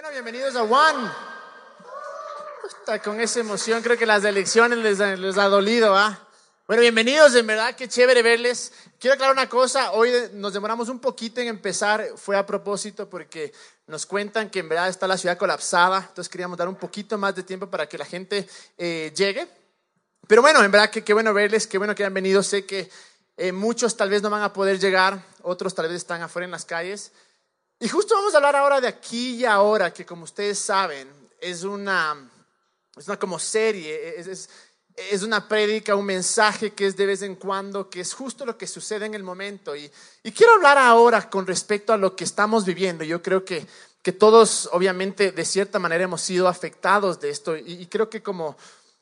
Bueno, bienvenidos a. Está con esa emoción, creo que las elecciones les, les ha dolido, ¿ah? Bueno, bienvenidos, en verdad, qué chévere verles. Quiero aclarar una cosa, hoy nos demoramos un poquito en empezar, fue a propósito porque nos cuentan que en verdad está la ciudad colapsada, entonces queríamos dar un poquito más de tiempo para que la gente eh, llegue. Pero bueno, en verdad que qué bueno verles, qué bueno que hayan venido. Sé que eh, muchos tal vez no van a poder llegar, otros tal vez están afuera en las calles. Y justo vamos a hablar ahora de aquí y ahora, que como ustedes saben, es una, es una como serie, es, es, una prédica, un mensaje que es de vez en cuando, que es justo lo que sucede en el momento. Y, y quiero hablar ahora con respecto a lo que estamos viviendo. Yo creo que, que todos, obviamente, de cierta manera hemos sido afectados de esto. Y, creo que como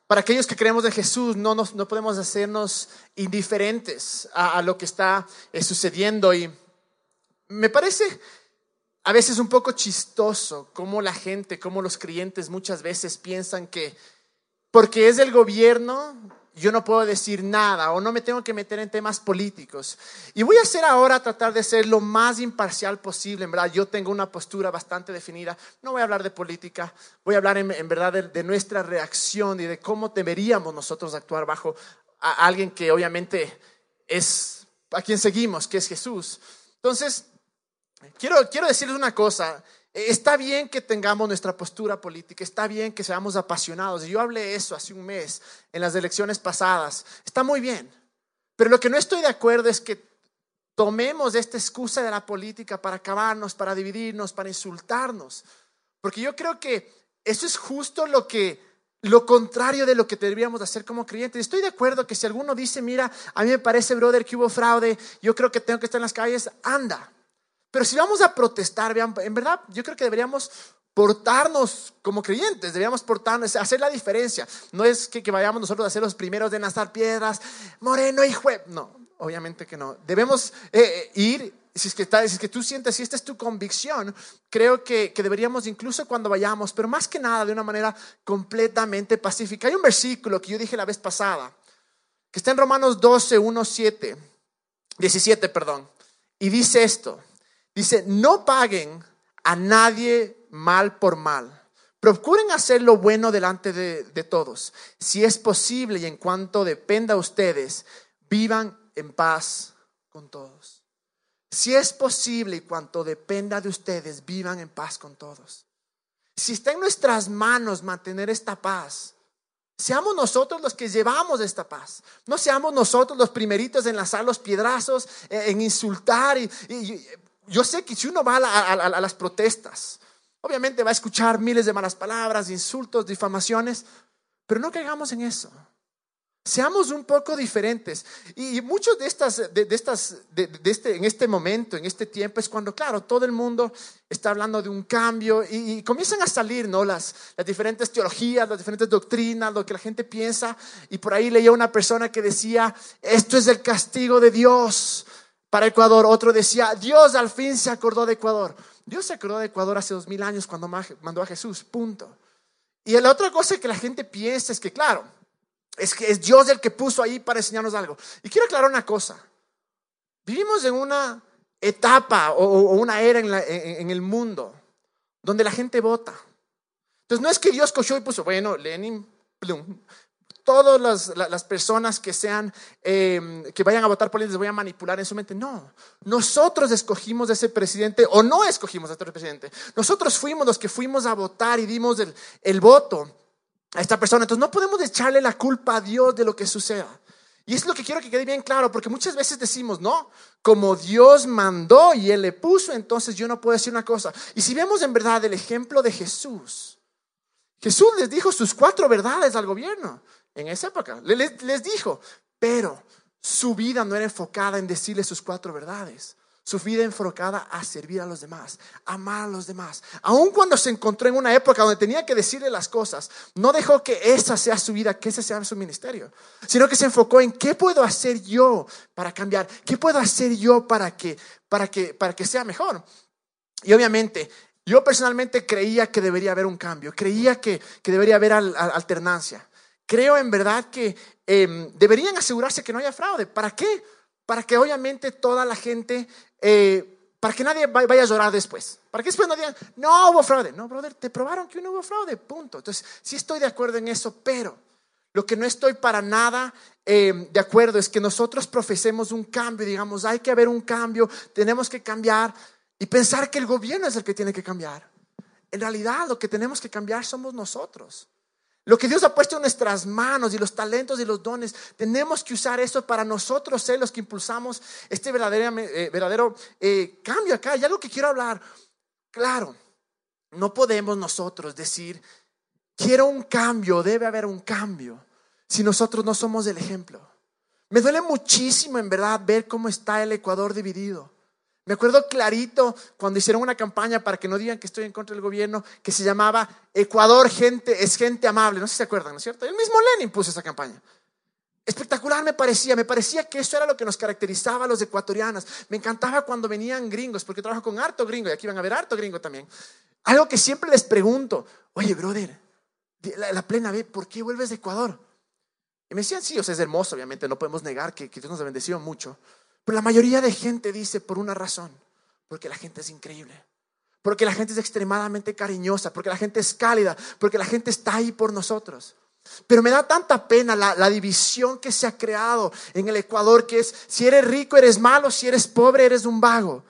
para aquellos que creemos en Jesús, no, nos, no podemos hacernos indiferentes a, a lo que está eh, sucediendo. Y me parece a veces un poco chistoso cómo la gente, cómo los creyentes muchas veces piensan que porque es el gobierno yo no puedo decir nada o no me tengo que meter en temas políticos. Y voy a hacer ahora tratar de ser lo más imparcial posible. En verdad, yo tengo una postura bastante definida. No voy a hablar de política, voy a hablar en, verdad de, nuestra reacción y de cómo deberíamos nosotros actuar bajo a alguien que obviamente es a quien seguimos, que es Jesús. Entonces, Quiero, quiero decirles una cosa. Está bien que tengamos nuestra postura política, está bien que seamos apasionados. Yo hablé eso hace un mes en las elecciones pasadas. Está muy bien. Pero lo que no estoy de acuerdo es que tomemos esta excusa de la política para acabarnos, para dividirnos, para insultarnos. Porque yo creo que eso es justo lo que lo contrario de lo que deberíamos hacer como creyentes. Estoy de acuerdo que si alguno dice, mira, a mí me parece, brother, que hubo fraude, yo creo que tengo que estar en las calles, anda. Pero si vamos a protestar, vean, en verdad yo creo que deberíamos portarnos como creyentes, deberíamos portarnos, hacer la diferencia. No es que, vayamos nosotros a ser los primeros de lanzar piedras, moreno y juez. No, obviamente que no. Debemos eh, eh, ir, si es, que está, si es que tú sientes, si esta es tu convicción, creo que, que deberíamos incluso cuando vayamos, pero más que nada de una manera completamente pacífica. Hay un versículo que yo dije la vez pasada, que está en Romanos 12, 1, 7, 17, perdón, y dice esto. Dice, no paguen a nadie mal por mal. Procuren hacer lo bueno delante de, todos. Si es posible y en cuanto dependa de ustedes, vivan en paz con todos. Si es posible y cuanto dependa de ustedes, vivan en paz con todos. Si está en nuestras manos mantener esta paz, seamos nosotros los que llevamos esta paz. No seamos nosotros los primeritos en lanzar los piedrazos, en insultar y yo sé que si uno va a, las protestas, obviamente va a escuchar miles de malas palabras, insultos, difamaciones, pero no caigamos en eso. Seamos un poco diferentes. Y, muchos de estas, de, estas, de, este, en este momento, en este tiempo, es cuando, claro, todo el mundo está hablando de un cambio y, comienzan a salir, ¿no? Las, las diferentes teologías, las diferentes doctrinas, lo que la gente piensa. Y por ahí leía una persona que decía, esto es el castigo de Dios para Ecuador. Otro decía, Dios al fin se acordó de Ecuador. Dios se acordó de Ecuador hace dos mil años cuando mandó a Jesús, punto. Y la otra cosa que la gente piensa es que, claro, es que es Dios el que puso ahí para enseñarnos algo. Y quiero aclarar una cosa. Vivimos en una etapa o, una era en, el mundo donde la gente vota. Entonces no es que Dios cogió y puso, bueno, Lenin, plum, todas las, personas que sean, em, que vayan a votar por él, les voy a manipular en su mente. No, nosotros escogimos a ese presidente o no escogimos a este presidente. Nosotros fuimos los que fuimos a votar y dimos el, el voto a esta persona. Entonces no podemos echarle la culpa a Dios de lo que suceda. Y es lo que quiero que quede bien claro, porque muchas veces decimos, no, como Dios mandó y Él le puso, entonces yo no puedo decir una cosa. Y si vemos en verdad el ejemplo de Jesús, Jesús les dijo sus cuatro verdades al gobierno en esa época. Les, dijo, pero su vida no era enfocada en decirle sus cuatro verdades. Su vida enfocada a servir a los demás, amar a los demás. Aun cuando se encontró en una época donde tenía que decirle las cosas, no dejó que esa sea su vida, que ese sea su ministerio, sino que se enfocó en qué puedo hacer yo para cambiar, qué puedo hacer yo para que, para que, para que sea mejor. Y obviamente, yo personalmente creía que debería haber un cambio, creía que, que debería haber alternancia. Creo en verdad que em, deberían asegurarse que no haya fraude. ¿Para qué? Para que obviamente toda la gente eh, para que nadie vaya a llorar después. Para que después no digan, no hubo fraude. No, brother, te probaron que no hubo fraude, punto. Entonces, sí estoy de acuerdo en eso, pero lo que no estoy para nada eh, de acuerdo es que nosotros profesemos un cambio, digamos, hay que haber un cambio, tenemos que cambiar y pensar que el gobierno es el que tiene que cambiar. En realidad, lo que tenemos que cambiar somos nosotros. Lo que Dios ha puesto en nuestras manos y los talentos y los dones, tenemos que usar eso para nosotros ser los que impulsamos este verdadero, eh, verdadero eh, cambio acá. Y algo que quiero hablar, claro, no podemos nosotros decir, quiero un cambio, debe haber un cambio, si nosotros no somos el ejemplo. Me duele muchísimo en verdad ver cómo está el Ecuador dividido. Me acuerdo clarito cuando hicieron una campaña para que no digan que estoy en contra del gobierno, que se llamaba Ecuador gente, es gente amable. No sé si se acuerdan, ¿no es cierto? El mismo Lenin puso esa campaña. Espectacular me parecía, me parecía que eso era lo que nos caracterizaba a los ecuatorianos. Me encantaba cuando venían gringos, porque trabajo con harto gringo y aquí van a ver harto gringo también. Algo que siempre les pregunto, oye, brother, la, plena B, ¿por qué vuelves de Ecuador? Y me decían, sí, o sea, es hermoso, obviamente, no podemos negar que, que Dios nos ha bendecido mucho. Pero la mayoría de gente dice por una razón, porque la gente es increíble, porque la gente es extremadamente cariñosa, porque la gente es cálida, porque la gente está ahí por nosotros. Pero me da tanta pena la, división que se ha creado en el Ecuador, que es si eres rico eres malo, si eres pobre eres un vago.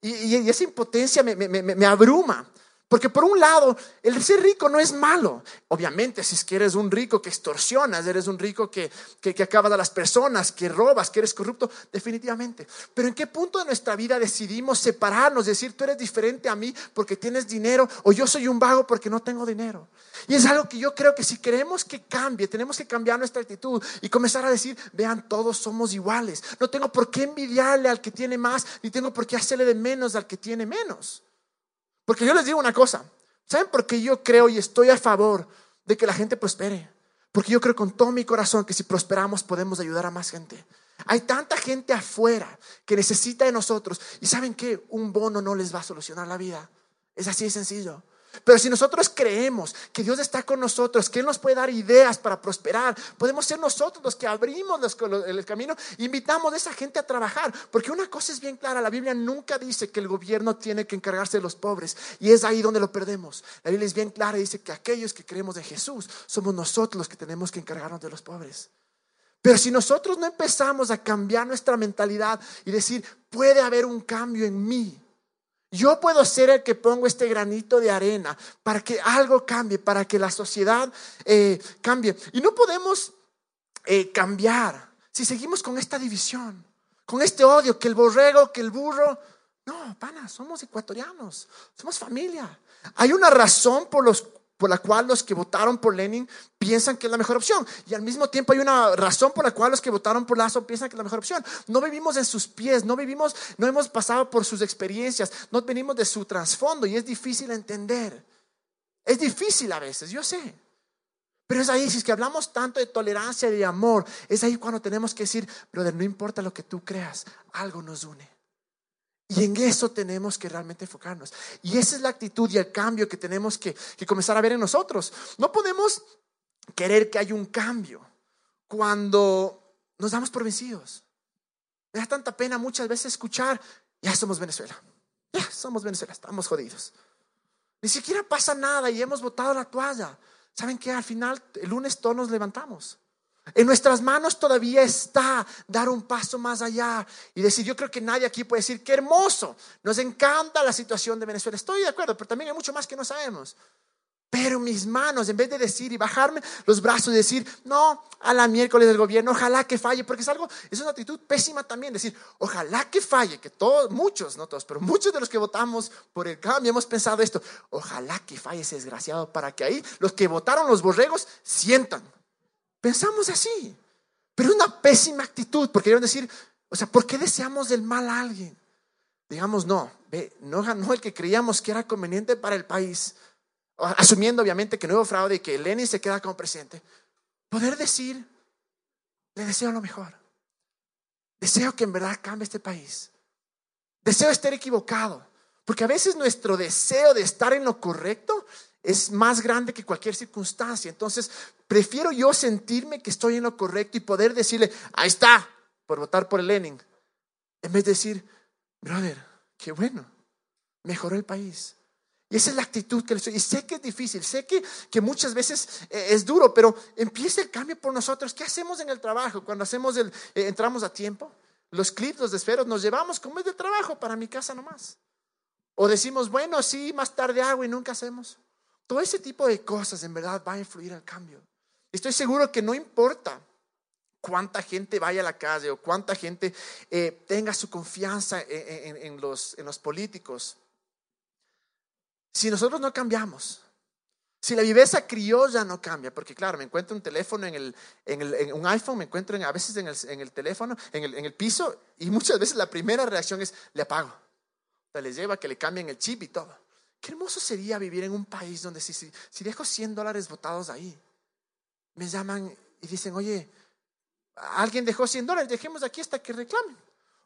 Y, esa impotencia me abruma. Porque por un lado, el ser rico no es malo. Obviamente, si es que eres un rico que extorsionas, eres un rico que, que, acabas a las personas, que robas, que eres corrupto, definitivamente. Pero ¿en qué punto de nuestra vida decidimos separarnos, decir tú eres diferente a mí porque tienes dinero o yo soy un vago porque no tengo dinero? Y es algo que yo creo que si queremos que cambie, tenemos que cambiar nuestra actitud y comenzar a decir, vean, todos somos iguales. No tengo por qué envidiarle al que tiene más, ni tengo por qué hacerle de menos al que tiene menos. Porque yo les digo una cosa, ¿saben por qué yo creo y estoy a favor de que la gente prospere? Porque yo creo con todo mi corazón que si prosperamos podemos ayudar a más gente. Hay tanta gente afuera que necesita de nosotros y saben que un bono no les va a solucionar la vida. Es así de sencillo. Pero si nosotros creemos que Dios está con nosotros, que Él nos puede dar ideas para prosperar, podemos ser nosotros los que abrimos el camino invitamos a esa gente a trabajar. Porque una cosa es bien clara, la Biblia nunca dice que el gobierno tiene que encargarse de los pobres y es ahí donde lo perdemos. La Biblia es bien clara y dice que aquellos que creemos en Jesús somos nosotros los que tenemos que encargarnos de los pobres. Pero si nosotros no empezamos a cambiar nuestra mentalidad y decir, puede haber un cambio en mí, yo puedo ser el que pongo este granito de arena para que algo cambie, para que la sociedad eh, cambie. Y no podemos eh, cambiar si seguimos con esta división, con este odio, que el borrego, que el burro. No, pana, somos ecuatorianos, somos familia. Hay una razón por los por la cual los que votaron por Lenin piensan que es la mejor opción. Y al mismo tiempo hay una razón por la cual los que votaron por Lazo piensan que es la mejor opción. No vivimos en sus pies, no vivimos, no hemos pasado por sus experiencias, no venimos de su trasfondo y es difícil entender. Es difícil a veces, yo sé. Pero es ahí, si es que hablamos tanto de tolerancia y de amor, es ahí cuando tenemos que decir, brother, no importa lo que tú creas, algo nos une. Y en eso tenemos que realmente enfocarnos. Y esa es la actitud y el cambio que tenemos que, comenzar a ver en nosotros. No podemos querer que haya un cambio cuando nos damos por vencidos. Me da tanta pena muchas veces escuchar, ya somos Venezuela, ya somos Venezuela, estamos jodidos. Ni siquiera pasa nada y hemos botado la toalla. ¿Saben qué? Al final, el lunes todos nos levantamos. En nuestras manos todavía está dar un paso más allá y decir, yo creo que nadie aquí puede decir, qué hermoso, nos encanta la situación de Venezuela. Estoy de acuerdo, pero también hay mucho más que no sabemos. Pero mis manos, en vez de decir y bajarme los brazos y decir, no, a la miércoles del gobierno, ojalá que falle, porque es algo, es una actitud pésima también, decir, ojalá que falle, que todos, muchos, no todos, pero muchos de los que votamos por el cambio hemos pensado esto, ojalá que falle ese desgraciado para que ahí los que votaron los borregos sientan Pensamos así, pero una pésima actitud, porque quiero decir, o sea, ¿por qué deseamos el mal a alguien? Digamos, no, ve, no ganó el que creíamos que era conveniente para el país, asumiendo obviamente que no hubo fraude y que Lenin se queda como presidente. Poder decir, le deseo lo mejor. Deseo que en verdad cambie este país. Deseo estar equivocado. Porque a veces nuestro deseo de estar en lo correcto es más grande que cualquier circunstancia. Entonces, prefiero yo sentirme que estoy en lo correcto y poder decirle, ahí está, por votar por el Lenin, en vez de decir, brother, qué bueno, mejoró el país. Y esa es la actitud que le estoy. Y sé que es difícil, sé que, que muchas veces eh, es duro, pero empieza el cambio por nosotros. ¿Qué hacemos en el trabajo cuando hacemos el, eh, entramos a tiempo? Los clips, los desferos, nos llevamos como es de trabajo para mi casa nomás. O decimos, bueno, sí, más tarde hago y nunca hacemos. Todo ese tipo de cosas en verdad va a influir el cambio. Estoy seguro que no importa cuánta gente vaya a la calle o cuánta gente eh, tenga su confianza en, los, en los políticos si nosotros no cambiamos, si la viveza criolla no cambia, porque claro, me encuentro un teléfono en, el, en, un iPhone, me encuentro a veces en el, en el teléfono, en el, en el, piso, y muchas veces la primera reacción es, le apago. O les lleva que le cambien el chip y todo. Qué hermoso sería vivir en un país donde si, si, si dejo 100 dólares botados ahí, me llaman y dicen, oye, alguien dejó 100 dólares, dejemos aquí hasta que reclamen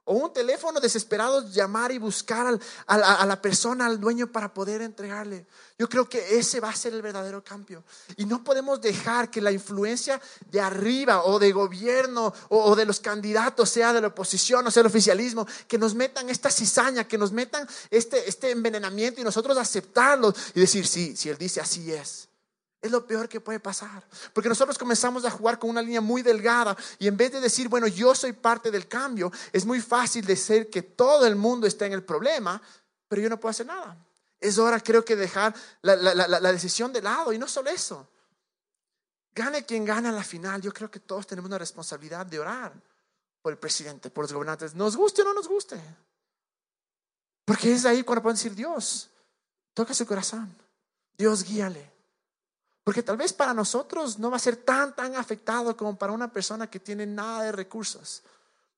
o un teléfono desesperado, llamar y buscar a, la persona, al dueño para poder entregarle. Yo creo que ese va a ser el verdadero cambio. Y no podemos dejar que la influencia de arriba o de gobierno o, de los candidatos, sea de la oposición o sea del oficialismo, que nos metan esta cizaña, que nos metan este, este envenenamiento y nosotros aceptarlo y decir, sí, si él dice así es. Es lo peor que puede pasar. Porque nosotros comenzamos a jugar con una línea muy delgada y en vez de decir, bueno, yo soy parte del cambio, es muy fácil decir que todo el mundo está en el problema, pero yo no puedo hacer nada. Es hora, creo que, dejar la, decisión de lado y no solo eso. Gane quien gane a la final, yo creo que todos tenemos una responsabilidad de orar por el presidente, por los gobernantes, nos guste o no nos guste. Porque es ahí cuando pueden decir, Dios, toca su corazón, Dios guíale. Porque tal vez para nosotros no va a ser tan, tan afectado como para una persona que tiene nada de recursos.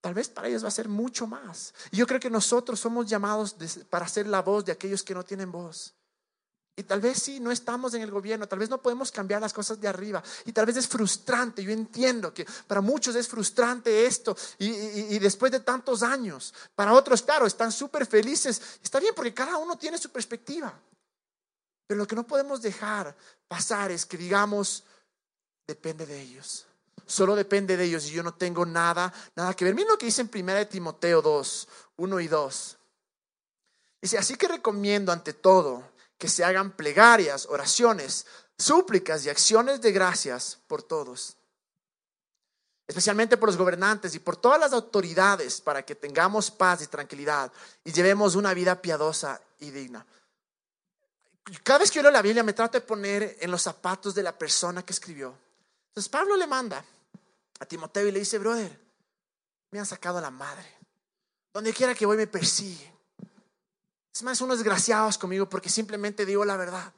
Tal vez para ellos va a ser mucho más. Y yo creo que nosotros somos llamados para ser la voz de aquellos que no tienen voz. Y tal vez sí, no estamos en el gobierno, tal vez no podemos cambiar las cosas de arriba. Y tal vez es frustrante, yo entiendo que para muchos es frustrante esto. Y, y después de tantos años, para otros, claro, están súper felices. Está bien porque cada uno tiene su perspectiva. Pero lo que no podemos dejar pasar es que digamos, depende de ellos. Solo depende de ellos y yo no tengo nada, nada que ver. Miren lo que dice en 1 Timoteo 2, 1 y 2. Dice, así que recomiendo ante todo que se hagan plegarias, oraciones, súplicas y acciones de gracias por todos, especialmente por los gobernantes y por todas las autoridades, para que tengamos paz y tranquilidad y llevemos una vida piadosa y digna cada vez que yo leo la Biblia me trato de poner en los zapatos de la persona que escribió. Entonces Pablo le manda a Timoteo y le dice, brother, me han sacado a la madre. Donde quiera que voy me persiguen. Es más, unos desgraciados conmigo porque simplemente digo la verdad.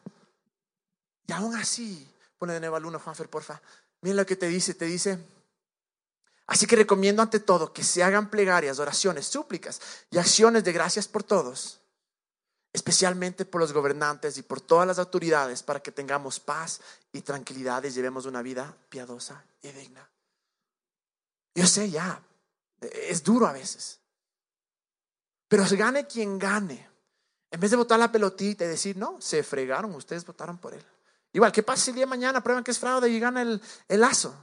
Y aún así, pone de nuevo al uno, Juanfer, porfa. Mira lo que te dice, te dice, así que recomiendo ante todo que se hagan plegarias, oraciones, súplicas y acciones de gracias por todos especialmente por los gobernantes y por todas las autoridades, para que tengamos paz y tranquilidad y llevemos una vida piadosa y digna. Yo sé ya, es duro a veces, pero se gane quien gane. En vez de votar la pelotita y decir, no, se fregaron, ustedes votaron por él. Igual, ¿qué pasa si el día de mañana prueban que es fraude y gana el, el lazo?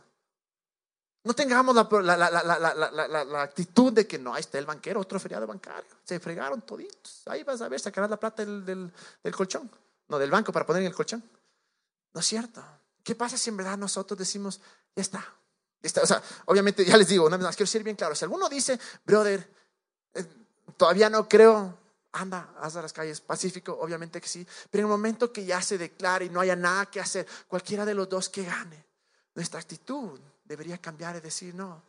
No tengamos la, actitud de que no, ahí está el banquero, otro feriado bancario. Se fregaron toditos. Ahí vas a ver, sacarás la plata del, colchón. No, del banco para poner en el colchón. No es cierto. ¿Qué pasa si en verdad nosotros decimos, ya está? está o sea, obviamente, ya les digo, una vez más, quiero ser bien claro. Si alguno dice, brother, eh, todavía no creo, anda, haz a las calles, pacífico, obviamente que sí. Pero en el momento que ya se declare y no haya nada que hacer, cualquiera de los dos que gane, nuestra actitud debería cambiar y decir, no,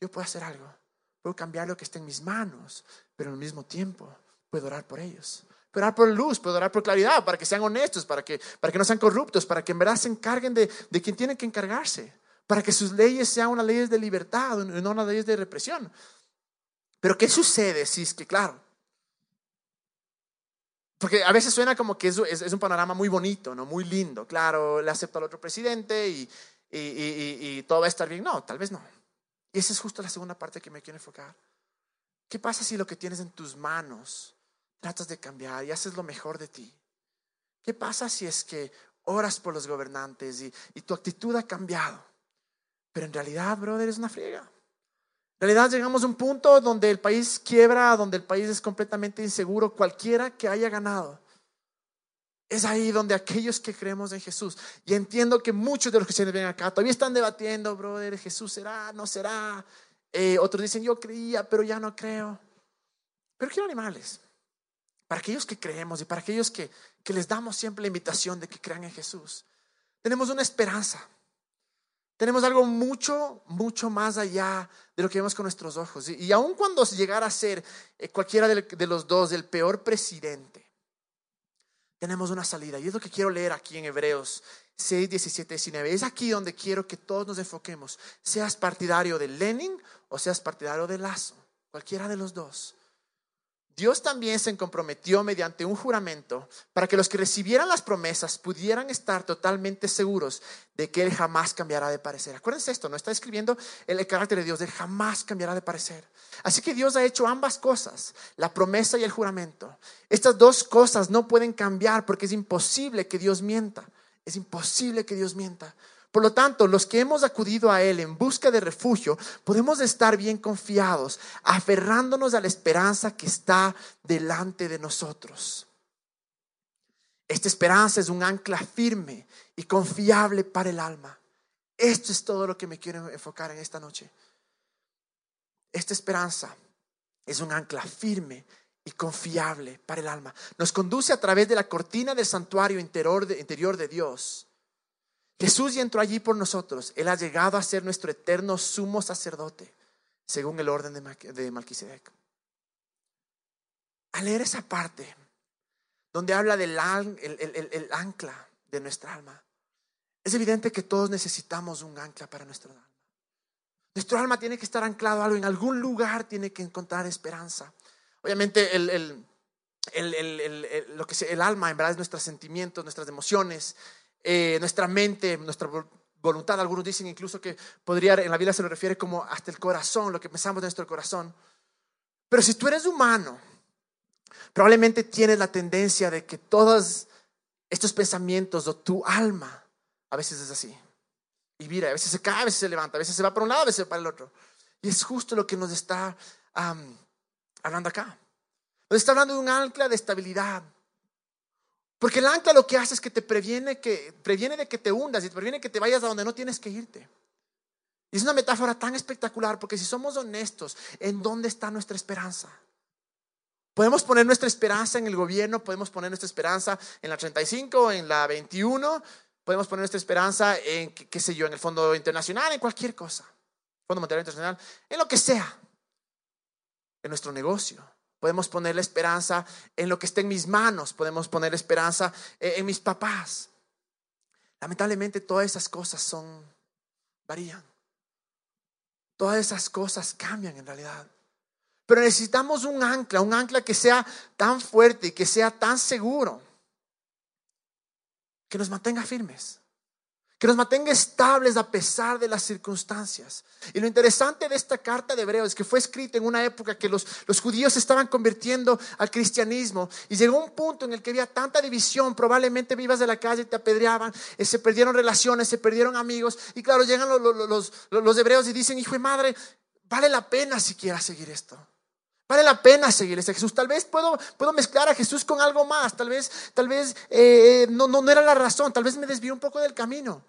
yo puedo hacer algo, puedo cambiar lo que está en mis manos, pero al mismo tiempo puedo orar por ellos. Puedo orar por luz, puedo orar por claridad, para que sean honestos, para que, para que no sean corruptos, para que en verdad se encarguen de, de quien tienen que encargarse, para que sus leyes sean unas leyes de libertad, no unas leyes de represión. Pero ¿qué sucede si es que, claro, porque a veces suena como que es, es, un panorama muy bonito, ¿no? muy lindo. Claro, le acepto al otro presidente y, y, todo va a estar bien. No, tal vez no. Y esa es justo la segunda parte que me quiero enfocar. ¿Qué pasa si lo que tienes en tus manos tratas de cambiar y haces lo mejor de ti? ¿Qué pasa si es que oras por los gobernantes y, tu actitud ha cambiado? Pero en realidad, brother, es una friega. En realidad llegamos a un punto donde el país quiebra, donde el país es completamente inseguro, cualquiera que haya ganado. Es ahí donde aquellos que creemos en Jesús, y entiendo que muchos de los se ven acá todavía están debatiendo, brother, Jesús será, no será. Eh, otros dicen, yo creía, pero ya no creo. Pero quiero animales. Para aquellos que creemos y para aquellos que, que les damos siempre la invitación de que crean en Jesús, tenemos una esperanza. Tenemos algo mucho, mucho más allá de lo que vemos con nuestros ojos. Y, aun cuando llegara a ser eh, cualquiera de, los dos el peor presidente, tenemos una salida. Y es lo que quiero leer aquí en Hebreos 6, 17, 19. Es aquí donde quiero que todos nos enfoquemos. Seas partidario de Lenin o seas partidario de Lazo. Cualquiera de los dos. Dios también se comprometió mediante un juramento para que los que recibieran las promesas pudieran estar totalmente seguros de que Él jamás cambiará de parecer. Acuérdense esto, no está escribiendo el carácter de Dios, Él jamás cambiará de parecer. Así que Dios ha hecho ambas cosas, la promesa y el juramento. Estas dos cosas no pueden cambiar porque es imposible que Dios mienta. Es imposible que Dios mienta. Por lo tanto, los que hemos acudido a Él en busca de refugio, podemos estar bien confiados, aferrándonos a la esperanza que está delante de nosotros. Esta esperanza es un ancla firme y confiable para el alma. Esto es todo lo que me quiero enfocar en esta noche. Esta esperanza es un ancla firme y confiable para el alma. Nos conduce a través de la cortina del santuario interior de, interior de Dios Jesús ya entró allí por nosotros. Él ha llegado a ser nuestro eterno sumo sacerdote, según el orden de Malquisedec. Al leer esa parte, donde habla del el, ancla de nuestra alma, es evidente que todos necesitamos un ancla para nuestra alma. Nuestro alma tiene que estar anclado a algo, en algún lugar tiene que encontrar esperanza. Obviamente el, lo que el alma en verdad es nuestros sentimientos, nuestras emociones, eh, nuestra mente, nuestra voluntad. Algunos dicen incluso que podría, en la Biblia se lo refiere como hasta el corazón, lo que pensamos de nuestro corazón. Pero si tú eres humano, probablemente tienes la tendencia de que todos estos pensamientos o tu alma a veces es así. Y mira, a veces se cae, a veces se levanta, a veces se va para un lado, a veces para el otro. Y es justo lo que nos está hablando acá. Nos está hablando de un ancla de estabilidad, porque el ancla lo que hace es que te previene, que, previene de que te hundas y te previene que te vayas a donde no tienes que irte. Y es una metáfora tan espectacular porque si somos honestos, ¿en dónde está nuestra esperanza? Podemos poner nuestra esperanza en el gobierno, podemos poner nuestra esperanza en la 35, en la 21, podemos poner nuestra esperanza en, qué sé yo, en el Fondo Internacional, en cualquier cosa, Fondo Monetario Internacional, en lo que sea, en nuestro negocio, Podemos poner la esperanza en lo que está en mis manos. Podemos poner esperanza en, mis papás. Lamentablemente todas esas cosas son, varían. Todas esas cosas cambian en realidad. Pero necesitamos un ancla, un ancla que sea tan fuerte y que sea tan seguro, que nos mantenga firmes que nos mantenga estables a pesar de las circunstancias. Y lo interesante de esta carta de Hebreos es que fue escrita en una época que los, los judíos se estaban convirtiendo al cristianismo y llegó un punto en el que había tanta división, probablemente vivas de la calle y te apedreaban, eh, se perdieron relaciones, se perdieron amigos y claro, llegan los, los, los hebreos y dicen, hijo de madre, vale la pena siquiera seguir esto. Vale la pena seguir a Jesús. Tal vez puedo, puedo mezclar a Jesús con algo más. Tal vez, tal vez eh, no, no, no era la razón. Tal vez me desvío un poco del camino.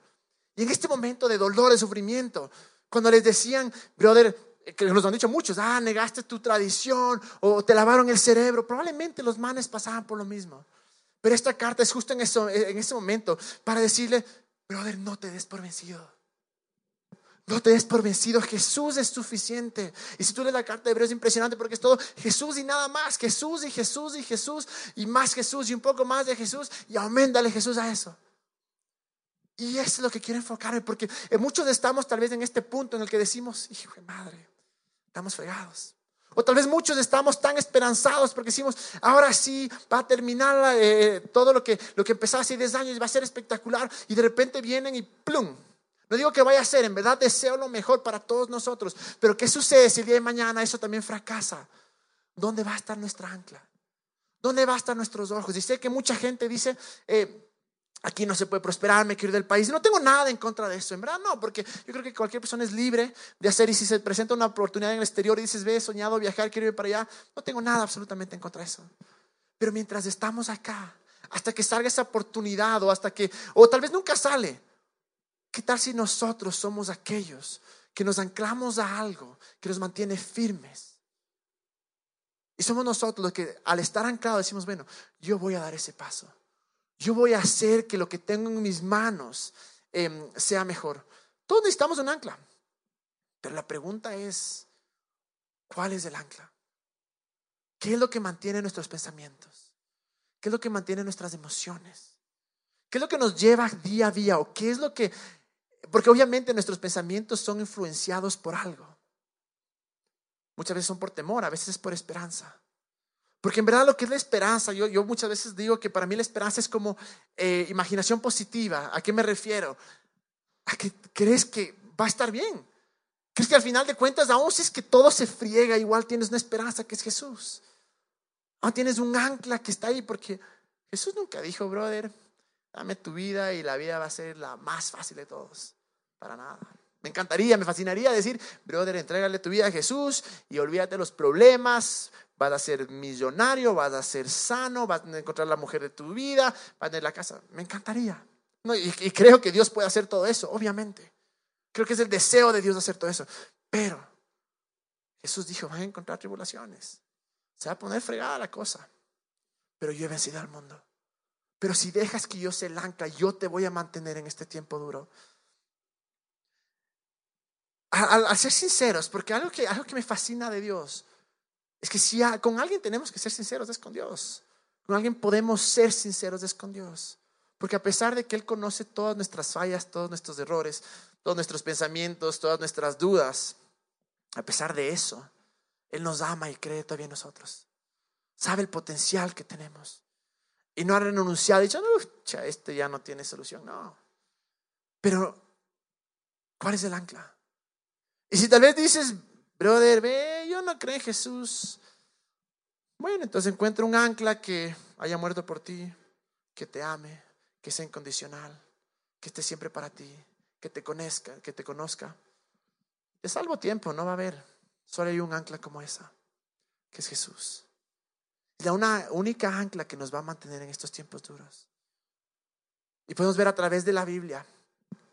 Y en este momento de dolor, de sufrimiento, cuando les decían, brother, que nos han dicho muchos, ah, negaste tu tradición o te lavaron el cerebro, probablemente los manes pasaban por lo mismo. Pero esta carta es justo en, eso, en ese momento para decirle, brother, no te des por vencido. No te des por vencido, Jesús es suficiente. Y si tú lees la carta de Hebreos es impresionante porque es todo Jesús y nada más, Jesús y Jesús y Jesús y más Jesús y un poco más de Jesús y aumentale Jesús a eso. Y eso es lo que quiero enfocarme, porque muchos estamos tal vez en este punto en el que decimos, hijo de madre, estamos fregados. O tal vez muchos estamos tan esperanzados porque decimos, ahora sí va a terminar eh, todo lo que, lo que empezó hace 10 años, va a ser espectacular. Y de repente vienen y plum. No digo que vaya a ser, en verdad deseo lo mejor para todos nosotros. Pero ¿qué sucede si el día de mañana eso también fracasa? ¿Dónde va a estar nuestra ancla? ¿Dónde va a estar nuestros ojos? Y sé que mucha gente dice, eh, aquí no se puede prosperar, me quiero ir del país. No tengo nada en contra de eso, en verdad no, porque yo creo que cualquier persona es libre de hacer y si se presenta una oportunidad en el exterior y dices, ve, he soñado viajar, quiero ir para allá, no tengo nada absolutamente en contra de eso. Pero mientras estamos acá, hasta que salga esa oportunidad o hasta que, o tal vez nunca sale, ¿qué tal si nosotros somos aquellos que nos anclamos a algo que nos mantiene firmes? Y somos nosotros los que al estar anclados decimos, bueno, yo voy a dar ese paso. Yo voy a hacer que lo que tengo en mis manos em, sea mejor. Todos necesitamos un ancla. Pero la pregunta es, ¿cuál es el ancla? ¿Qué es lo que mantiene nuestros pensamientos? ¿Qué es lo que mantiene nuestras emociones? ¿Qué es lo que nos lleva día a día? ¿O qué es lo que... Porque obviamente nuestros pensamientos son influenciados por algo. Muchas veces son por temor, a veces es por esperanza. Porque en verdad lo que es la esperanza, yo, yo muchas veces digo que para mí la esperanza es como eh, imaginación positiva. ¿A qué me refiero? A que crees que va a estar bien. Crees que al final de cuentas, aún si es que todo se friega, igual tienes una esperanza que es Jesús. Aún tienes un ancla que está ahí porque Jesús nunca dijo, brother, dame tu vida y la vida va a ser la más fácil de todos. Para nada. Me encantaría, me fascinaría decir, brother, entrégale tu vida a Jesús y olvídate los problemas, vas a ser millonario, vas a ser sano, vas a encontrar la mujer de tu vida, vas a tener la casa. Me encantaría. y, creo que Dios puede hacer todo eso, obviamente. Creo que es el deseo de Dios hacer todo eso. Pero Jesús dijo, van a encontrar tribulaciones. Se va a poner fregada la cosa. Pero yo he vencido al mundo. Pero si dejas que yo se el ancla, yo te voy a mantener en este tiempo duro al, ser sinceros, porque algo que, algo que me fascina de Dios es que si con alguien tenemos que ser sinceros es con Dios. Con alguien podemos ser sinceros es con Dios. Porque a pesar de que Él conoce todas nuestras fallas, todos nuestros errores, todos nuestros pensamientos, todas nuestras dudas, a pesar de eso, Él nos ama y cree todavía en nosotros. Sabe el potencial que tenemos. Y no ha renunciado y dicho, este ya no tiene solución. No. Pero, ¿cuál es el ancla? Y si tal vez dices, brother, ve, yo no creo en Jesús. Bueno, entonces encuentra un ancla que haya muerto por ti, que te ame, que sea incondicional, que esté siempre para ti, que te conozca, que te conozca. De salvo tiempo, no va a haber. Solo hay un ancla como esa, que es Jesús. La una única ancla que nos va a mantener en estos tiempos duros. Y podemos ver a través de la Biblia,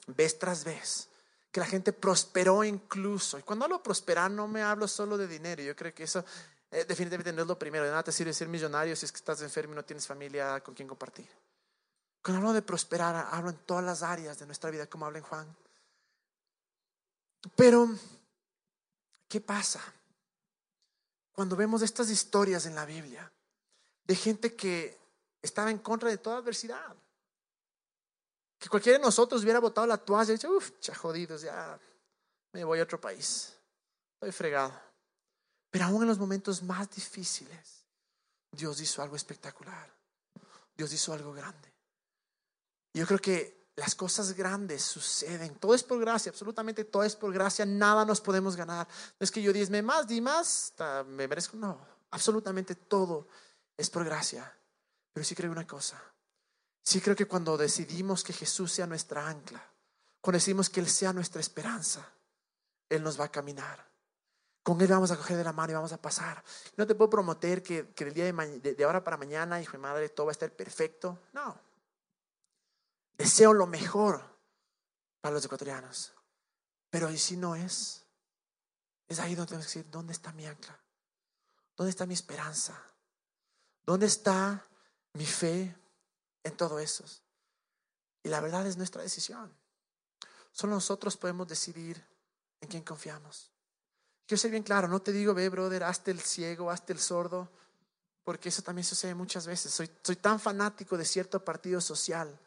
vez tras vez, que la gente prosperó incluso. Y cuando hablo prosperar no me hablo solo de dinero, yo creo que eso eh, definitivamente no es lo primero. De nada te sirve ser millonario si es que estás enfermo y no tienes familia con quien compartir. Cuando hablo de prosperar, hablo en todas las áreas de nuestra vida, como habla en Juan. Pero, ¿qué pasa? Cuando vemos estas historias en la Biblia de gente que estaba en contra de toda adversidad, que cualquiera de nosotros hubiera botado la toalla y dicho, uff, ya jodidos, ya me voy a otro país. Estoy fregado. Pero aún en los momentos más difíciles, Dios hizo algo espectacular. Dios hizo algo grande. Yo creo que las cosas grandes suceden. Todo es por gracia, absolutamente todo es por gracia. Nada nos podemos ganar. No es que yo diezme más, di más, me merezco. No, absolutamente todo es por gracia. Pero sí creo una cosa. Sí creo que cuando decidimos que Jesús sea nuestra ancla, cuando decidimos que Él sea nuestra esperanza, Él nos va a caminar. Con Él vamos a coger de la mano y vamos a pasar. No te puedo prometer que, que del día de, de, ahora para mañana, hijo de madre, todo va a estar perfecto. No. Deseo lo mejor para los ecuatorianos. Pero ¿y si no es? Es ahí donde tenemos que decir, ¿dónde está mi ancla? ¿Dónde está mi esperanza? ¿Dónde está mi fe? en todo eso. Y la verdad es nuestra decisión. Solo nosotros podemos decidir en quién confiamos. Quiero ser bien claro, no te digo, ve, brother, hazte el ciego, hazte el sordo, porque eso también sucede muchas veces. Soy tan fanático de cierto partido social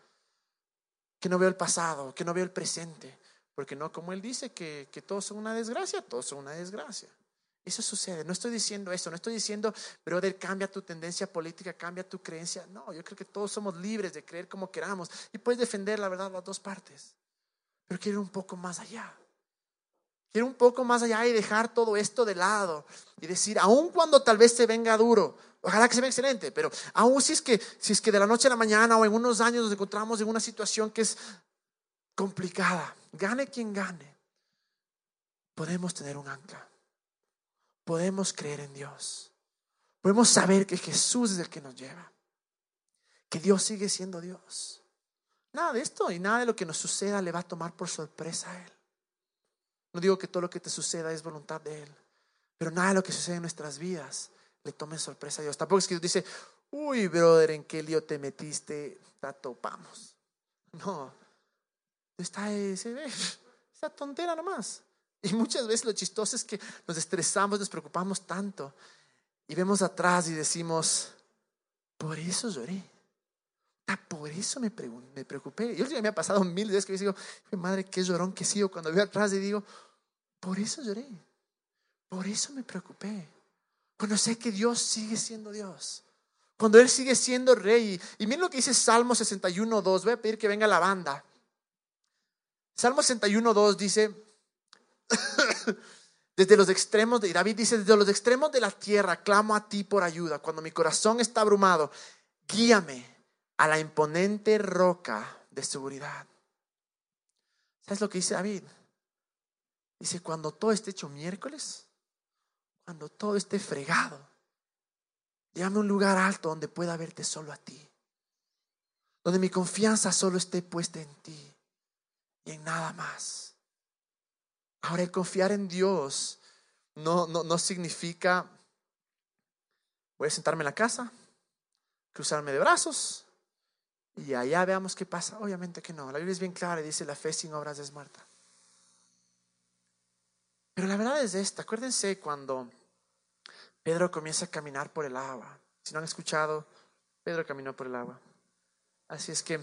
que no veo el pasado, que no veo el presente, porque no, como él dice, que, que todos son una desgracia, todos son una desgracia. Eso sucede. No estoy diciendo eso. No estoy diciendo, brother, cambia tu tendencia política, cambia tu creencia. No, yo creo que todos somos libres de creer como queramos. Y puedes defender la verdad las dos partes. Pero quiero un poco más allá. Quiero un poco más allá y dejar todo esto de lado y decir, aun cuando tal vez se venga duro, ojalá que se venga excelente, pero aún si es que si es que de la noche a la mañana o en unos años nos encontramos en una situación que es complicada, gane quien gane, podemos tener un ancla. Podemos creer en Dios. Podemos saber que Jesús es el que nos lleva. Que Dios sigue siendo Dios. Nada de esto y nada de lo que nos suceda le va a tomar por sorpresa a Él. No digo que todo lo que te suceda es voluntad de Él, pero nada de lo que sucede en nuestras vidas le tome sorpresa a Dios. Tampoco es que Dios dice, uy, brother, ¿en qué lío te metiste? Te topamos. No, está ese, esa tontera nomás. Y muchas veces lo chistoso es que nos estresamos, nos preocupamos tanto y vemos atrás y decimos, por eso lloré. Ah, por eso me, me preocupé. Yo ya me ha pasado mil veces que yo digo, madre, qué llorón que sigo. Cuando veo atrás y digo, por eso lloré. Por eso me preocupé. Sé que Dios sigue siendo Dios. Cuando Él sigue siendo rey. Y miren lo que dice Salmo 61, 2. Voy a pedir que venga la banda. Salmo 61, 2 dice, desde los extremos de David dice, desde los extremos de la tierra clamo a ti por ayuda. Cuando mi corazón está abrumado, guíame a la imponente roca de seguridad. ¿Sabes lo que dice David? Dice, cuando todo esté hecho miércoles, cuando todo esté fregado, llévame a un lugar alto donde pueda verte solo a ti, donde mi confianza solo esté puesta en ti y en nada más. Ahora, el confiar en Dios no, no, no significa, voy a sentarme en la casa, cruzarme de brazos y allá veamos qué pasa. Obviamente que no. La Biblia es bien clara y dice, la fe sin obras es muerta. Pero la verdad es esta. Acuérdense cuando Pedro comienza a caminar por el agua. Si no han escuchado, Pedro caminó por el agua. Así es que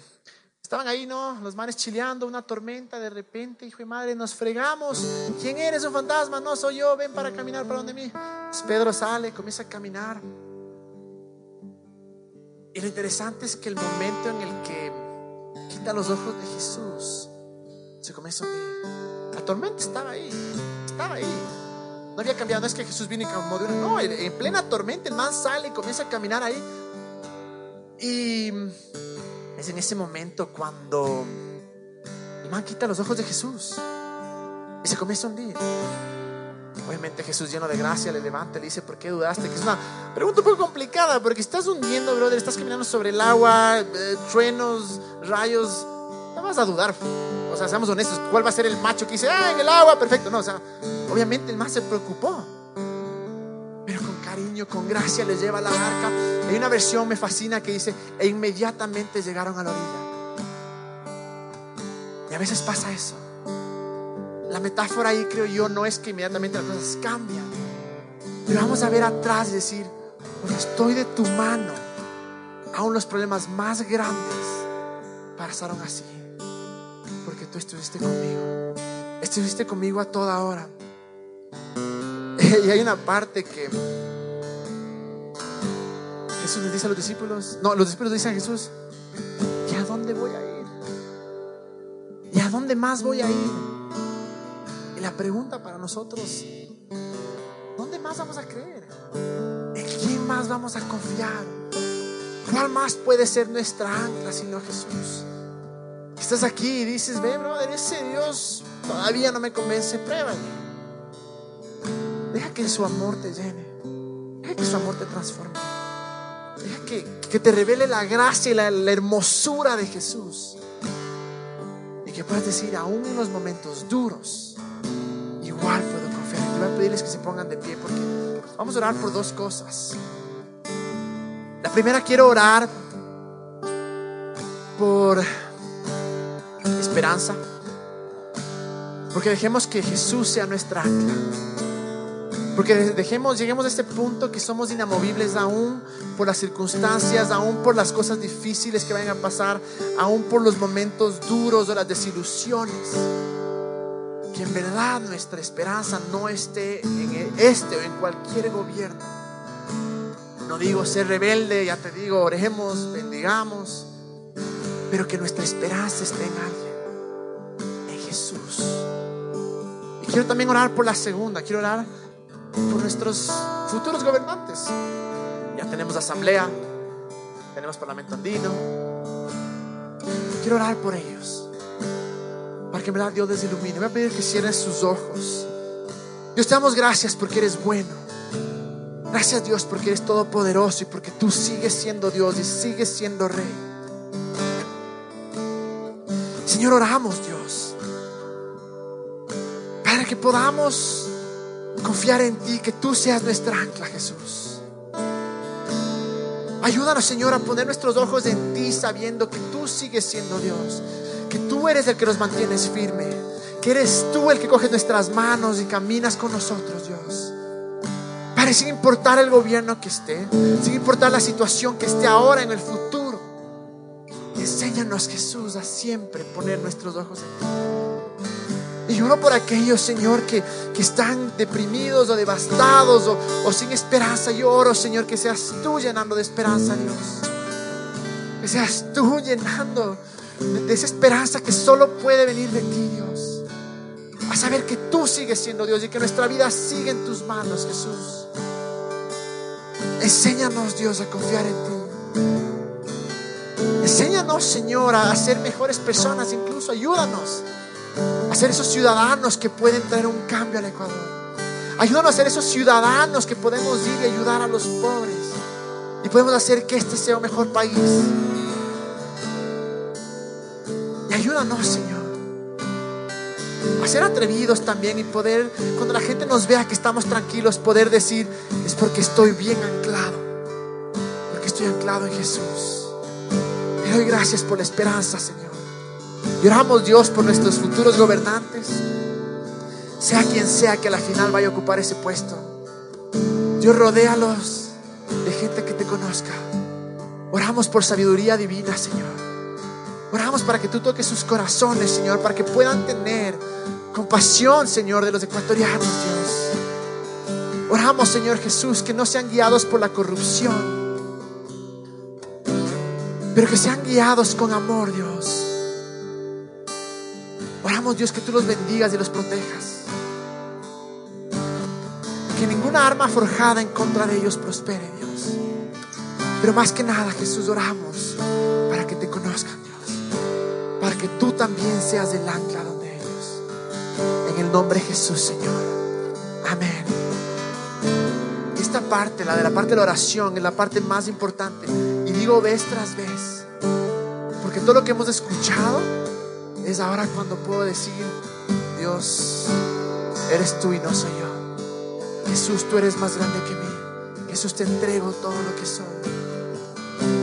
Estaban ahí, ¿no? Los manes chileando, una tormenta de repente, hijo y madre, nos fregamos. ¿Quién eres? Un fantasma, no soy yo, ven para caminar para donde mí. Pedro sale, comienza a caminar. Y lo interesante es que el momento en el que quita los ojos de Jesús, se comienza a hundir. La tormenta estaba ahí, estaba ahí. No había cambiado, no es que Jesús vino y cambió de una, no, en plena tormenta el man sale y comienza a caminar ahí. Y es en ese momento cuando el man quita los ojos de Jesús y se comienza a hundir. Obviamente Jesús lleno de gracia le levanta, le dice, ¿por qué dudaste? Que es una pregunta un poco complicada, porque estás hundiendo, brother, estás caminando sobre el agua, eh, truenos, rayos, no vas a dudar. O sea, seamos honestos, ¿cuál va a ser el macho que dice, ah, en el agua, perfecto? No, o sea, obviamente el más se preocupó cariño, con gracia les lleva a la barca. Hay una versión me fascina que dice, e inmediatamente llegaron a la orilla. Y a veces pasa eso. La metáfora ahí creo yo no es que inmediatamente las cosas cambian. Pero vamos a ver atrás y decir, cuando estoy de tu mano, aún los problemas más grandes pasaron así. Tú estuviste conmigo. Estuviste conmigo a toda hora. Y hay una parte que Jesús le dice a los discípulos, no, los discípulos dicen a Jesús, ¿y a dónde voy a ir? ¿Y a dónde más voy a ir? Y la pregunta para nosotros, ¿dónde más vamos a creer? ¿En quién más vamos a confiar? ¿Cuál más puede ser nuestra ancla sino Jesús? Estás aquí y dices, ve, brother, ese Dios todavía no me convence, pruébale. Deja que su amor te llene. Deja que su amor te transforme. Deja que, te revele la gracia y la, hermosura de Jesús. Y que puedas decir, aún en los momentos duros, igual puedo confiar. Y voy a pedirles que se pongan de pie porque vamos a orar por dos cosas. La primera quiero orar por esperanza. Porque dejemos que Jesús sea nuestra ancla. Porque dejemos, lleguemos a este punto que somos inamovibles aún por las circunstancias, aún por las cosas difíciles que vayan a pasar, aún por los momentos duros o las desilusiones. Que en verdad nuestra esperanza no esté en este o en cualquier gobierno. No digo ser rebelde, ya te digo, oremos, bendigamos, pero que nuestra esperanza esté en alguien, quiero también orar por la segunda. Quiero orar por nuestros futuros gobernantes. Ya tenemos asamblea, tenemos parlamento andino. Quiero orar por ellos. Para que en verdad Dios les ilumine. Voy a pedir que cierren sus ojos. Dios te damos gracias porque eres bueno. Gracias Dios porque eres todopoderoso y porque tú sigues siendo Dios y sigues siendo Rey. Señor, oramos Dios. Para que podamos confiar en ti, que tú seas nuestra ancla, Jesús. Ayúdanos, Señor, a poner nuestros ojos en ti sabiendo que tú sigues siendo Dios, que tú eres el que nos mantienes firme, que eres tú el que coges nuestras manos y caminas con nosotros, Dios. Padre, sin importar el gobierno que esté, sin importar la situación que esté ahora en el futuro, enséñanos, Jesús, a siempre poner nuestros ojos en ti. Y oro por aquellos, Señor, que, que están deprimidos o devastados o, o sin esperanza. Yo oro, Señor, que seas tú llenando de esperanza, Dios. Que seas tú llenando de, esa esperanza que solo puede venir de ti, Dios. A saber que tú sigues siendo Dios y que nuestra vida sigue en tus manos, Jesús. Enséñanos, Dios, a confiar en ti. Enséñanos, Señor, a ser mejores personas, incluso ayúdanos a ser esos ciudadanos que pueden traer un cambio al Ecuador. Ayúdanos a ser esos ciudadanos que podemos ir y ayudar a los pobres y podemos hacer que este sea un mejor país. Y ayúdanos, Señor, a ser atrevidos también y poder, cuando la gente nos vea que estamos tranquilos, poder decir, es porque estoy bien anclado, porque estoy anclado en Jesús. Te doy gracias por la esperanza, Señor. Oramos, Dios, por nuestros futuros gobernantes, sea quien sea que a la final vaya a ocupar ese puesto. Dios, rodéalos de gente que te conozca. Oramos por sabiduría divina, Señor. Oramos para que tú toques sus corazones, Señor, para que puedan tener compasión, Señor, de los ecuatorianos, Dios. Oramos, Señor Jesús, que no sean guiados por la corrupción, pero que sean guiados con amor, Dios. Dios, que tú los bendigas y los protejas. Que ninguna arma forjada en contra de ellos prospere, Dios. Pero más que nada, Jesús, oramos para que te conozcan, Dios. Para que tú también seas el ancla donde ellos. En el nombre de Jesús, Señor. Amén. Esta parte, la de la parte de la oración, es la parte más importante. Y digo vez tras vez. Porque todo lo que hemos escuchado es ahora cuando puedo decir, Dios, eres tú y no soy yo. Jesús, tú eres más grande que mí. Jesús, te entrego todo lo que soy.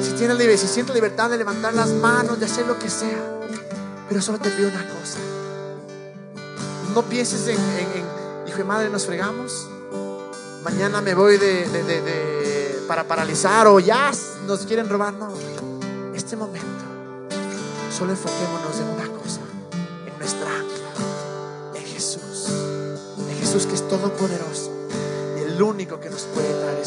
Si tienes si sientes libertad de levantar las manos, de hacer lo que sea, pero solo te pido una cosa. No pienses en, en, hijo de madre, nos fregamos. Mañana me voy de, para paralizar o ya nos quieren robar. No, este momento, solo enfoquémonos en una cosa, en nuestra ancla, en Jesús. En Jesús que es todopoderoso y el único que nos puede dar